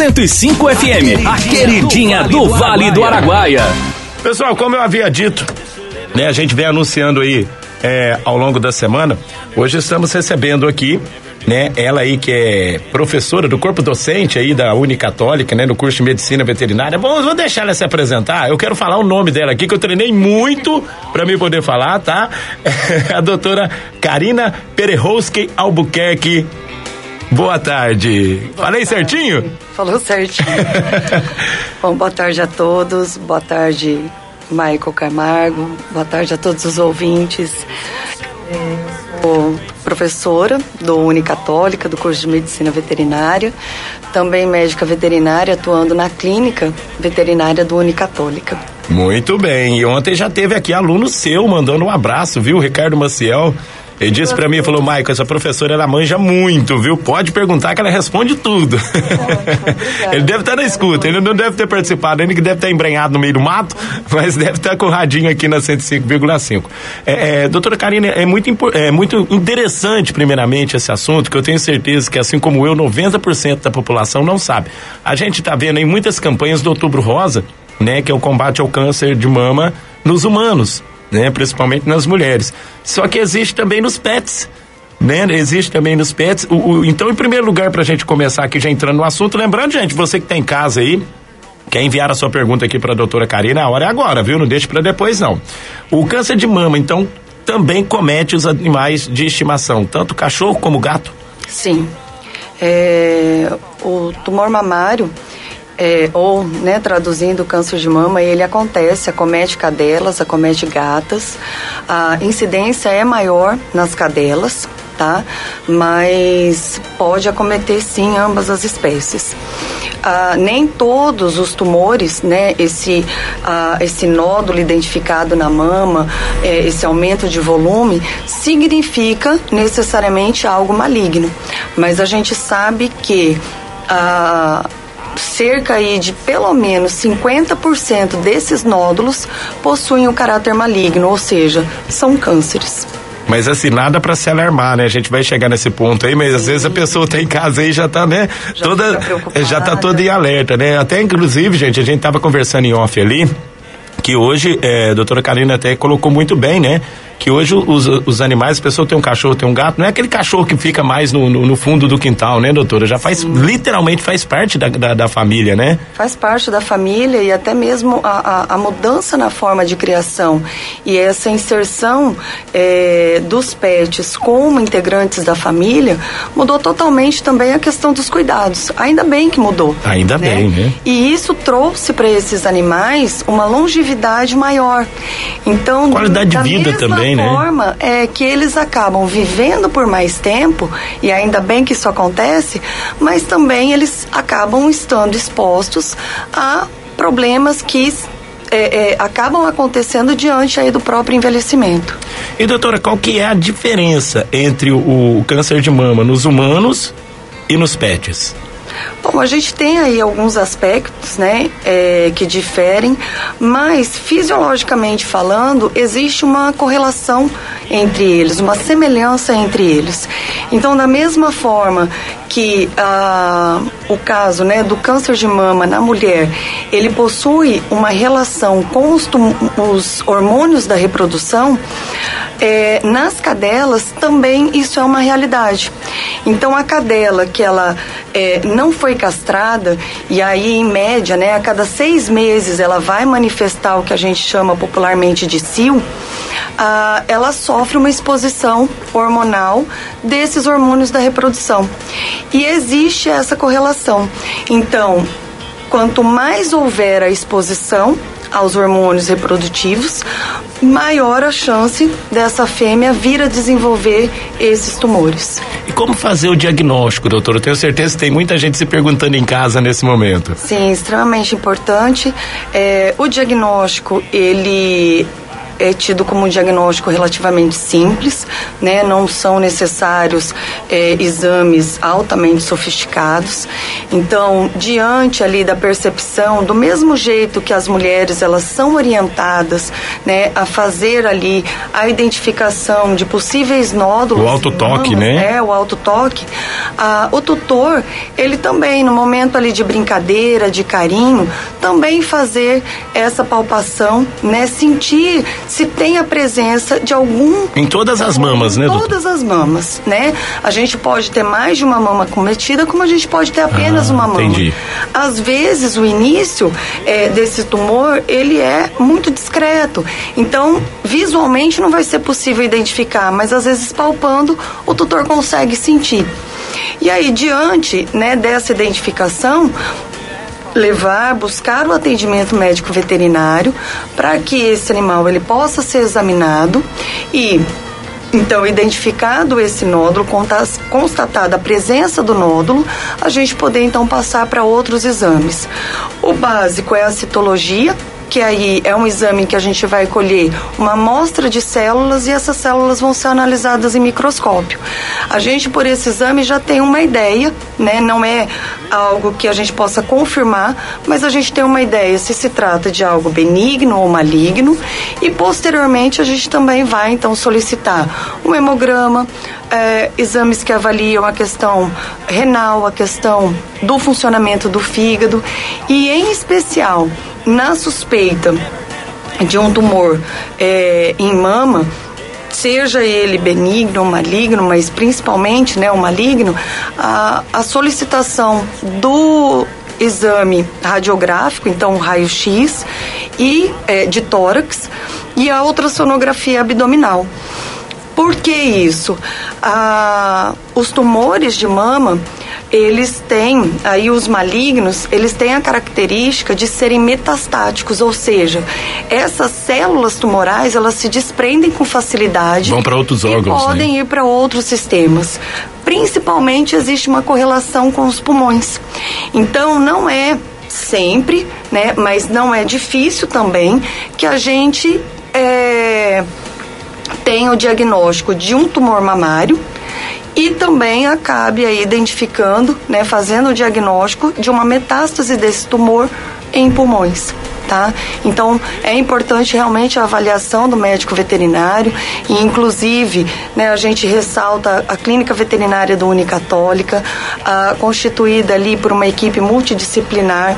105 FM, a queridinha do Vale do Araguaia. Pessoal, como eu havia dito, né, a gente vem anunciando aí é, ao longo da semana. Hoje estamos recebendo aqui né? Ela aí que é professora do corpo docente aí da Unicatólica, né? No curso de medicina veterinária. Bom, vou deixar ela se apresentar. Eu quero falar o nome dela aqui, que eu treinei muito para mim poder falar, tá? a doutora Karina Perehowski Albuquerque. Boa tarde. Boa Falei tarde. certinho? Falou certinho. Bom, boa tarde a todos. Boa tarde, Michael Camargo. Boa tarde a todos os ouvintes. Sou professora do Unicatólica, do curso de Medicina Veterinária, também médica veterinária, atuando na clínica veterinária do Unicatólica. Muito bem, e ontem já teve aqui aluno seu mandando um abraço, viu, Ricardo Maciel. Ele disse para mim, falou, Maico, essa professora ela manja muito, viu? Pode perguntar que ela responde tudo. Ótimo, ele deve estar na escuta, ele não deve ter participado, ele que deve estar embrenhado no meio do mato, mas deve estar com o radinho aqui na 105,5. É, é, doutora Karina, é muito, é muito interessante, primeiramente, esse assunto, que eu tenho certeza que, assim como eu, 90% da população não sabe. A gente está vendo em muitas campanhas do Outubro Rosa, né, que é o combate ao câncer de mama nos humanos né? Principalmente nas mulheres. Só que existe também nos pets. Né? Existe também nos pets. O, o, então, em primeiro lugar, para a gente começar aqui já entrando no assunto, lembrando, gente, você que está em casa aí, Quer enviar a sua pergunta aqui para a doutora Karina? A hora é agora, viu? Não deixe para depois, não. O câncer de mama, então, também comete os animais de estimação, tanto cachorro como gato? Sim. É, o tumor mamário, é, ou, né, traduzindo, câncer de mama, ele acontece, acomete cadelas, acomete gatas. A incidência é maior nas cadelas, tá? Mas pode acometer sim ambas as espécies. Ah, nem todos os tumores, né, esse, ah, esse nódulo identificado na mama, eh, esse aumento de volume, significa necessariamente algo maligno. Mas a gente sabe que ah, cerca aí de pelo menos 50% desses nódulos possuem o caráter maligno, ou seja, são cânceres. Mas assim, nada para se alarmar, né? A gente vai chegar nesse ponto aí, mas Sim. às vezes a pessoa tá em casa aí já tá, né? Já toda, já tá toda em alerta, né? Até inclusive, gente, a gente tava conversando em off ali, que hoje, é, a doutora Karina até colocou muito bem, né? Que hoje os, os animais, a pessoa tem um cachorro, tem um gato, não é aquele cachorro que fica mais no, no, no fundo do quintal, né, doutora? Já faz, Sim. literalmente faz parte da, da, da, família, né? Faz parte da família e até mesmo a, a, a mudança na forma de criação e essa inserção é, dos pets como integrantes da família mudou totalmente também a questão dos cuidados. Ainda bem que mudou. Ainda né? bem, né? E isso trouxe para esses animais uma longevidade maior. Então, qualidade de vida também também, né? forma é que eles acabam vivendo por mais tempo, e ainda bem que isso acontece, mas também eles acabam estando expostos a problemas que é, é, acabam acontecendo diante aí do próprio envelhecimento. E doutora, qual que é a diferença entre o, o câncer de mama nos humanos e nos pets? Bom, a gente tem aí alguns aspectos, né, é, que diferem, mas fisiologicamente falando, existe uma correlação entre eles, uma semelhança entre eles. Então, da mesma forma que ah, o caso né, do câncer de mama na mulher, ele possui uma relação com os, os hormônios da reprodução, é, nas cadelas também isso é uma realidade. Então a cadela que ela é, não foi castrada e aí em média, né, a cada seis meses ela vai manifestar o que a gente chama popularmente de cio, ela sofre uma exposição hormonal desses hormônios da reprodução. E existe essa correlação. Então, quanto mais houver a exposição aos hormônios reprodutivos, maior a chance dessa fêmea vir a desenvolver esses tumores. E como fazer o diagnóstico, doutor? Eu tenho certeza que tem muita gente se perguntando em casa nesse momento. Sim, extremamente importante. É, o diagnóstico, ele é tido como um diagnóstico relativamente simples, né? Não são necessários é, exames altamente sofisticados. Então, diante ali da percepção, do mesmo jeito que as mulheres elas são orientadas, né, a fazer ali a identificação de possíveis nódulos. O autotoque, né? É, o autotoque. Ah, o tutor, ele também, no momento ali de brincadeira, de carinho, também fazer essa palpação, né? Sentir se tem a presença de algum. Em todas as mamas, né, doutor? Todas as mamas, né? A gente pode ter mais de uma mama cometida, como a gente pode ter apenas Ah, uma mama. entendi. Às vezes, o início é, desse tumor, ele é muito discreto. Então, visualmente não vai ser possível identificar, mas às vezes palpando, o tutor consegue sentir. E aí, diante né, dessa identificação, levar, buscar o atendimento médico veterinário para que esse animal ele possa ser examinado e então, identificado esse nódulo, constatada a presença do nódulo, a gente poder então passar para outros exames. O básico é a citologia, que aí é um exame que a gente vai colher uma amostra de células e essas células vão ser analisadas em microscópio. A gente, por esse exame, já tem uma ideia, né? Não é algo que a gente possa confirmar, mas a gente tem uma ideia se se trata de algo benigno ou maligno e posteriormente a gente também vai então solicitar um hemograma, eh, exames que avaliam a questão renal, a questão do funcionamento do fígado e em especial na suspeita de um tumor eh, em mama, seja ele benigno ou maligno, mas principalmente né, o maligno, a, a solicitação do exame radiográfico, então raio-x e eh, de tórax e a ultrassonografia abdominal. Por que isso? Ah, os tumores de mama, eles têm, aí os malignos, eles têm a característica de serem metastáticos, ou seja, essas células tumorais, elas se desprendem com facilidade. Vão para outros e órgãos, né? podem ir para outros sistemas. Principalmente existe uma correlação com os pulmões. Então não é sempre, né, mas não é difícil também que a gente é, tem o diagnóstico de um tumor mamário e também acabe aí identificando, né, fazendo o diagnóstico de uma metástase desse tumor em pulmões. Tá? Então é importante realmente a avaliação do médico veterinário e inclusive né, a gente ressalta a clínica veterinária do Unicatólica, ah, constituída ali por uma equipe multidisciplinar,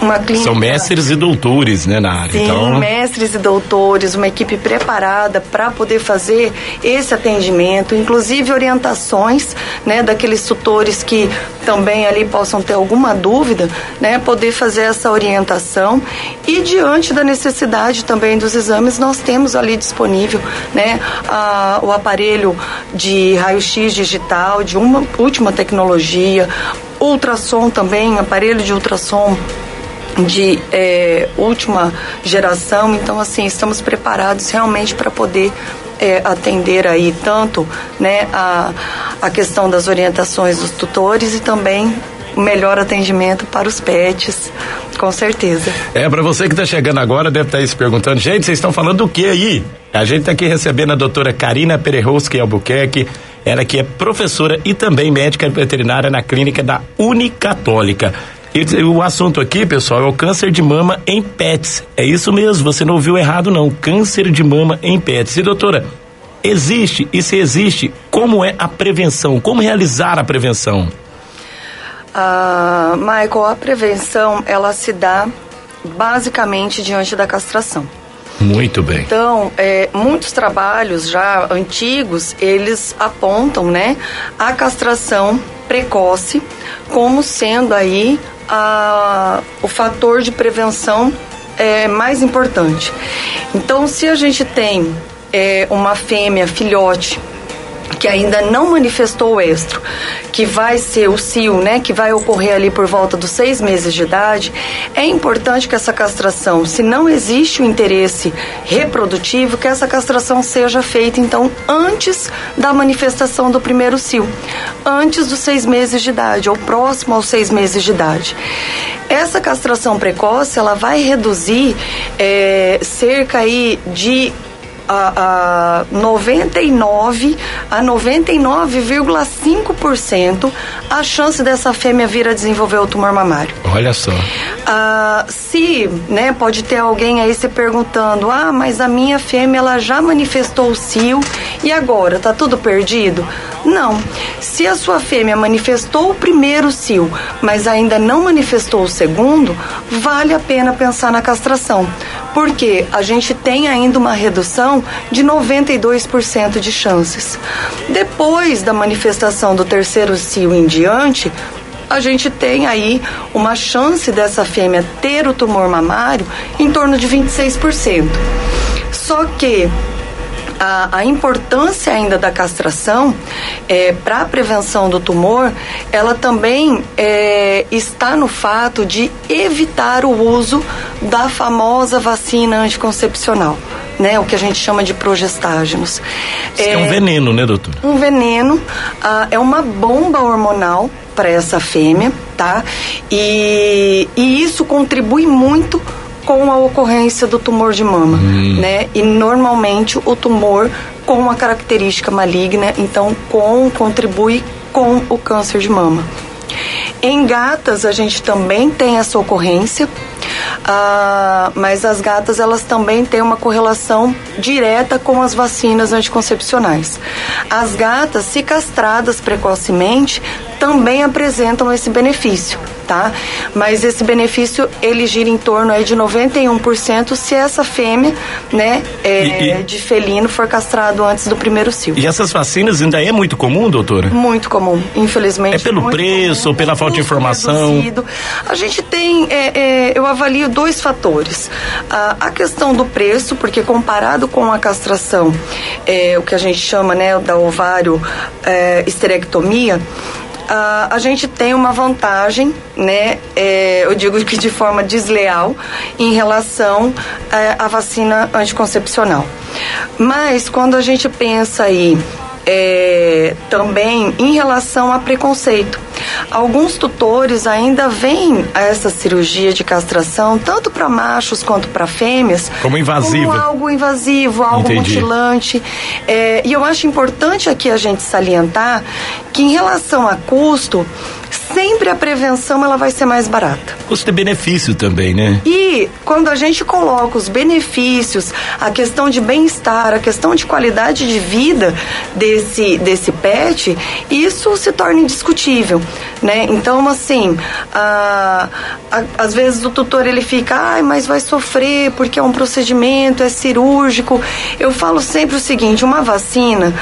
uma clínica São mestres e doutores, né, na área. Sim, então, mestres e doutores, uma equipe preparada para poder fazer esse atendimento, inclusive orientações, né, daqueles tutores que também ali possam ter alguma dúvida, né, poder fazer essa orientação e diante da necessidade também dos exames, nós temos ali disponível, né, a- o aparelho de raio-x digital de uma última tecnologia, ultrassom também, aparelho de ultrassom de é, última geração. Então, assim, estamos preparados realmente para poder é, atender aí tanto né, a, a questão das orientações dos tutores e também o melhor atendimento para os pets, com certeza. É, pra você que tá chegando agora, deve estar aí se perguntando, gente, vocês estão falando do que aí? A gente tá aqui recebendo a doutora Karina Pererowski Albuquerque, ela que é professora e também médica veterinária na clínica da Unicatólica. E o assunto aqui, pessoal, é o câncer de mama em pets. É isso mesmo, você não ouviu errado não, câncer de mama em pets. E doutora, existe, e se existe, como é a prevenção? Como realizar a prevenção? Ah, Michael, a prevenção ela se dá basicamente diante da castração. Muito bem. Então, é, muitos trabalhos já antigos, eles apontam, né, a castração precoce como sendo aí a, o fator de prevenção é, mais importante. Então, se a gente tem é, uma fêmea filhote que ainda não manifestou o estro, que vai ser o cio, né, que vai ocorrer ali por volta dos seis meses de idade, é importante que essa castração, se não existe o interesse reprodutivo, que essa castração seja feita então antes da manifestação do primeiro cio, antes dos seis meses de idade ou próximo aos seis meses de idade. Essa castração precoce, ela vai reduzir é, cerca aí de a, a 99 a 99,5% a chance dessa fêmea vir a desenvolver o tumor mamário. Olha só. Ah, se, né, pode ter alguém aí se perguntando, ah, mas a minha fêmea ela já manifestou o cio e agora tá tudo perdido? Não. Se a sua fêmea manifestou o primeiro cio, mas ainda não manifestou o segundo, vale a pena pensar na castração, porque a gente tem ainda uma redução de 92% de chances. Depois da manifestação do terceiro cio em diante, a gente tem aí uma chance dessa fêmea ter o tumor mamário em torno de 26%. Só que a, a, importância ainda da castração é, para a prevenção do tumor, ela também é, está no fato de evitar o uso da famosa vacina anticoncepcional. Né, o que a gente chama de progestágenos. É, é um veneno, né, doutor? Um veneno, ah, é uma bomba hormonal para essa fêmea, tá? E, e isso contribui muito com a ocorrência do tumor de mama, hum. né? E normalmente o tumor com uma característica maligna, então com contribui com o câncer de mama. Em gatas a gente também tem essa ocorrência, ah, mas as gatas elas também têm uma correlação direta com as vacinas anticoncepcionais. As gatas, se castradas precocemente, também apresentam esse benefício tá? Mas esse benefício ele gira em torno aí de 91% se essa fêmea, né, é, e, e... de felino for castrado antes do primeiro cio. E essas vacinas ainda é muito comum, doutora? Muito comum, infelizmente. É pelo preço comum, ou pela falta de informação? Reduzido. A gente tem, é, é, eu avalio dois fatores. A, a, questão do preço, porque comparado com a castração, é, o que a gente chama, né, da ovário é, esterectomia, uh, a gente tem uma vantagem, né? É, eu digo que de forma desleal em relação é, à vacina anticoncepcional. Mas quando a gente pensa aí é, também em relação a preconceito. Alguns tutores ainda veem essa cirurgia de castração, tanto para machos quanto para fêmeas, como invasiva. Como algo invasivo, algo Entendi. mutilante. É, e eu acho importante aqui a gente salientar que em relação a custo, sempre a prevenção ela vai ser mais barata. Custo-benefício também, né? E quando a gente coloca os benefícios, a questão de bem-estar, a questão de qualidade de vida desse, desse pet, isso se torna indiscutível, né? Então, assim, a, a, às vezes o tutor ele fica, ai, mas vai sofrer porque é um procedimento, é cirúrgico. Eu falo sempre o seguinte, uma vacina,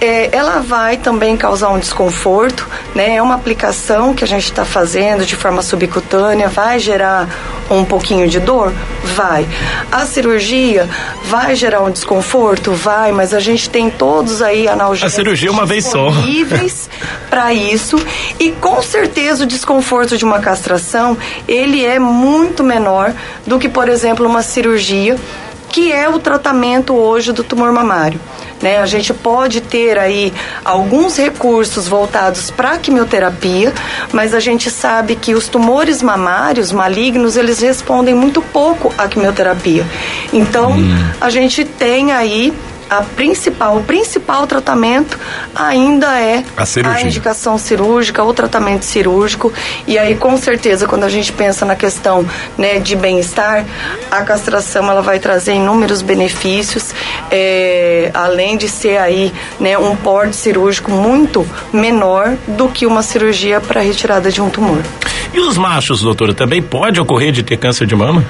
é, ela vai também causar um desconforto, né? É uma aplicação que a gente está fazendo de forma subcutânea, vai gerar um pouquinho de dor? Vai. A cirurgia vai gerar um desconforto? Vai, mas a gente tem todos aí analgésicos. A cirurgia é uma vez só. Disponíveis para isso e com certeza o desconforto de uma castração, ele é muito menor do que, por exemplo, uma cirurgia que é o tratamento hoje do tumor mamário. Né? A gente pode ter aí alguns recursos voltados para a quimioterapia, mas a gente sabe que os tumores mamários malignos, eles respondem muito pouco à quimioterapia. Então, hum. a gente tem aí a principal, o principal tratamento ainda é a, a, indicação cirúrgica, o tratamento cirúrgico. E aí, com certeza, quando a gente pensa na questão né, de bem-estar, a castração ela vai trazer inúmeros benefícios, é, além de ser aí né, um porte cirúrgico muito menor do que uma cirurgia para retirada de um tumor. E os machos, doutora, também pode ocorrer de ter câncer de mama?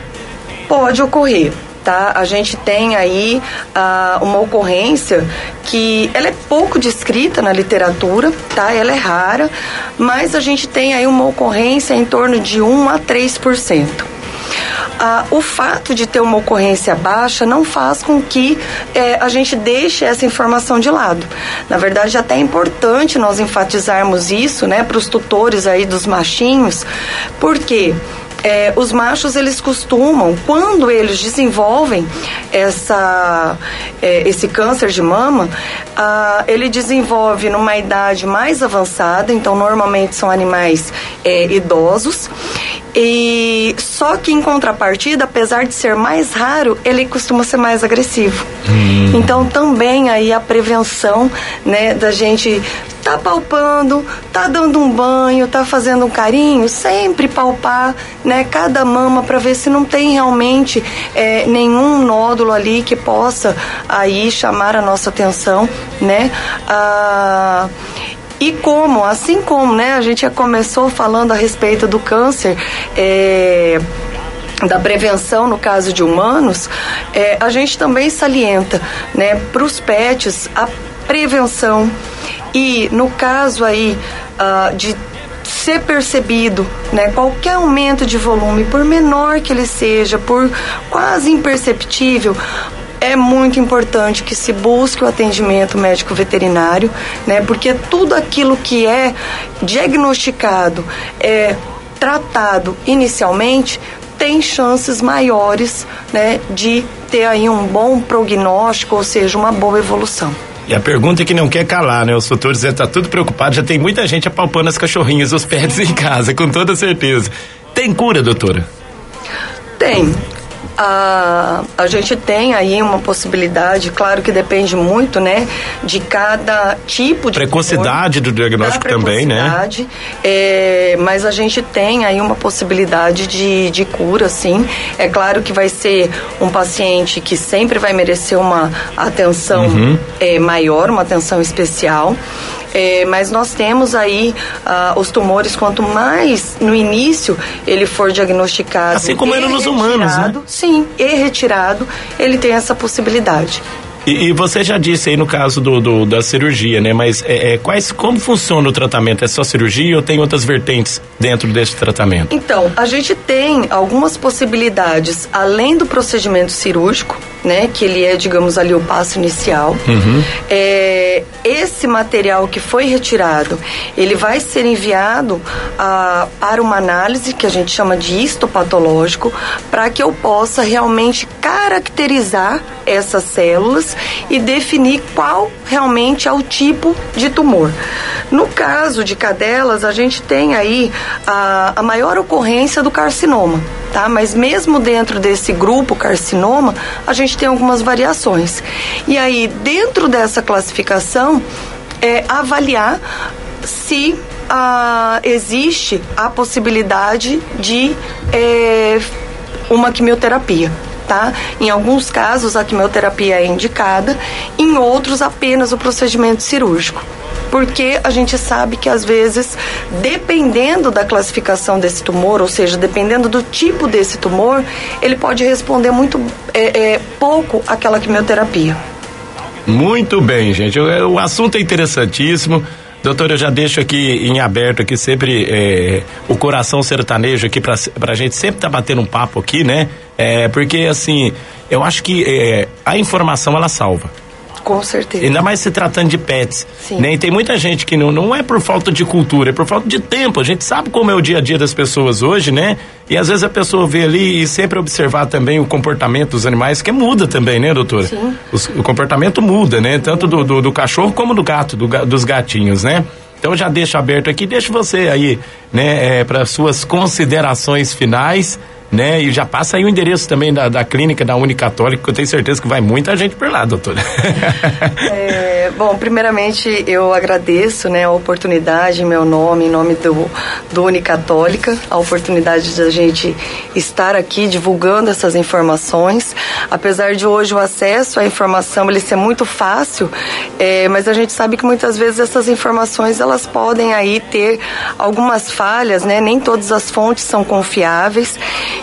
Pode ocorrer tá? A gente tem aí ah, uma ocorrência que ela é pouco descrita na literatura, tá? Ela é rara, mas a gente tem aí uma ocorrência em torno de 1 a 3%. Ah, o fato de ter uma ocorrência baixa não faz com que eh, a gente deixe essa informação de lado. Na verdade, até é importante nós enfatizarmos isso, né, para os tutores aí dos machinhos, porque é, os machos eles costumam, quando eles desenvolvem essa, é, esse câncer de mama, ele desenvolve numa idade mais avançada, então normalmente são animais é, idosos. E só que em contrapartida, apesar de ser mais raro, ele costuma ser mais agressivo. Hum. Então também aí a prevenção, né, da gente tá palpando, tá dando um banho, tá fazendo um carinho, sempre palpar, né, cada mama para ver se não tem realmente é, nenhum nódulo ali que possa aí chamar a nossa atenção, né? Ah, e como, assim como, né, a gente já começou falando a respeito do câncer, é, da prevenção no caso de humanos, é, a gente também salienta, né, para os pets a prevenção. E no caso aí uh, de ser percebido, né, qualquer aumento de volume, por menor que ele seja, por quase imperceptível, é muito importante que se busque o atendimento médico veterinário, né? Porque tudo aquilo que é diagnosticado, é tratado inicialmente, tem chances maiores, né, de ter aí um bom prognóstico, ou seja, uma boa evolução. E a pergunta é que não quer calar, né? O doutor Zé tá tudo preocupado, já tem muita gente apalpando as cachorrinhas, os pets em casa, com toda certeza. Tem cura, doutora? Tem a, a gente tem aí uma possibilidade, claro que depende muito, né, de cada tipo de precocidade do diagnóstico também, né? É, mas a gente tem aí uma possibilidade de, de cura, sim. É claro que vai ser um paciente que sempre vai merecer uma atenção uhum. é, maior, uma atenção especial. É, mas nós temos aí uh, os tumores, quanto mais no início ele for diagnosticado. Assim como nos humanos, né? Sim, e retirado, ele tem essa possibilidade. E, e, você já disse aí no caso do, do da cirurgia, né? Mas é, é, quais, como funciona o tratamento? É só cirurgia ou tem outras vertentes dentro desse tratamento? Então, a gente tem algumas possibilidades além do procedimento cirúrgico, né? Que ele é, digamos ali, o passo inicial. Uhum. É, esse material que foi retirado, ele vai ser enviado a, para uma análise que a gente chama de histopatológico, para que eu possa realmente caracterizar essas células e definir qual realmente é o tipo de tumor. No caso de cadelas, a gente tem aí a, a maior ocorrência do carcinoma, tá? Mas mesmo dentro desse grupo carcinoma, a gente tem algumas variações. E aí, dentro dessa classificação, é avaliar se ah, existe a possibilidade de é, uma quimioterapia tá? Em alguns casos a quimioterapia é indicada, em outros apenas o procedimento cirúrgico. Porque a gente sabe que às vezes, dependendo da classificação desse tumor, ou seja, dependendo do tipo desse tumor, ele pode responder muito é, é, pouco àquela quimioterapia. Muito bem, gente. O, assunto é interessantíssimo. Doutor, eu já deixo aqui em aberto aqui sempre é, o coração sertanejo aqui para a gente sempre tá batendo um papo aqui, né? É, porque assim, eu acho que é, a informação ela salva. Com certeza. Ainda mais se tratando de pets. Sim. Né? E tem muita gente que não, não é por falta de cultura, é por falta de tempo. A gente sabe como é o dia a dia das pessoas hoje, né? E às vezes a pessoa vê ali e sempre observar também o comportamento dos animais, que muda também, né, doutora? Sim. o comportamento muda, né? Tanto do, do, do cachorro como do gato, do, dos gatinhos, né? Então já deixo aberto aqui, deixo você aí, né, é, para suas considerações finais né? E já passa aí o endereço também da, da clínica da Unicatólica, que eu tenho certeza que vai muita gente por lá, doutora. É, bom, primeiramente eu agradeço, né, a oportunidade, em meu nome, em nome do, do Unicatólica, a oportunidade de a gente estar aqui divulgando essas informações. Apesar de hoje o acesso à informação ele ser muito fácil, é, mas a gente sabe que muitas vezes essas informações elas podem aí ter algumas falhas, né? Nem todas as fontes são confiáveis.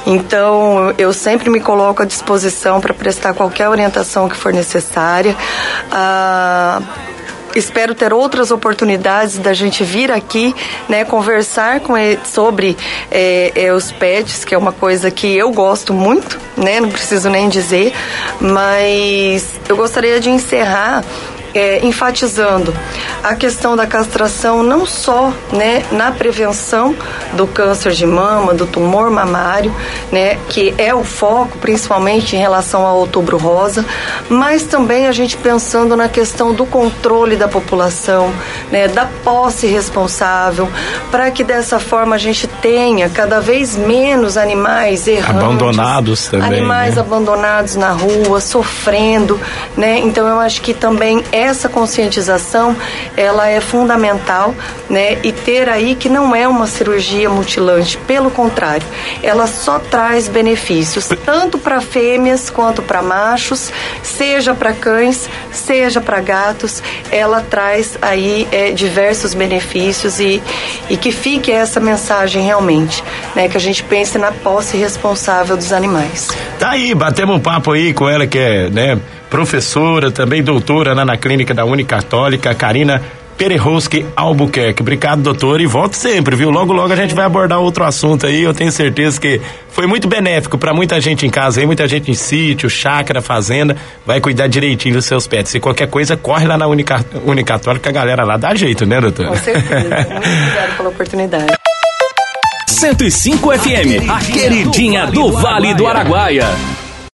Então, eu sempre me coloco à disposição para prestar qualquer orientação que for necessária. Ah, espero ter outras oportunidades da gente vir aqui, né, conversar com ele sobre é, é, os pets, que é uma coisa que eu gosto muito, né, não preciso nem dizer, mas eu gostaria de encerrar é, enfatizando a questão da castração não só né, na prevenção do câncer de mama, do tumor mamário, né, que é o foco principalmente em relação ao outubro rosa, mas também a gente pensando na questão do controle da população, né, da posse responsável, para que dessa forma a gente tenha cada vez menos animais errantes, abandonados também, animais né? abandonados na rua, sofrendo, né? Então eu acho que também essa conscientização ela é fundamental, né? E ter aí que não é uma cirurgia mutilante, pelo contrário, ela só traz benefícios tanto para fêmeas quanto para machos, seja para cães, seja para gatos, ela traz aí é, diversos benefícios e, e que fique essa mensagem realmente, né? Que a gente pense na posse responsável dos animais. Tá aí, batemos um papo aí com ela que é, né, professora, também doutora né, na clínica da Unicatólica, Karina Perehoski Albuquerque. Obrigado, doutor, e volto sempre, viu? Logo, logo a gente vai abordar outro assunto aí. Eu tenho certeza que foi muito benéfico para muita gente em casa aí, muita gente em sítio, chácara, fazenda. Vai cuidar direitinho dos seus pets. Se qualquer coisa, corre lá na Unica, Unicatólica, a galera lá dá jeito, né, doutor? Com certeza. Muito obrigada pela oportunidade. 105 FM, a queridinha do Vale do Araguaia.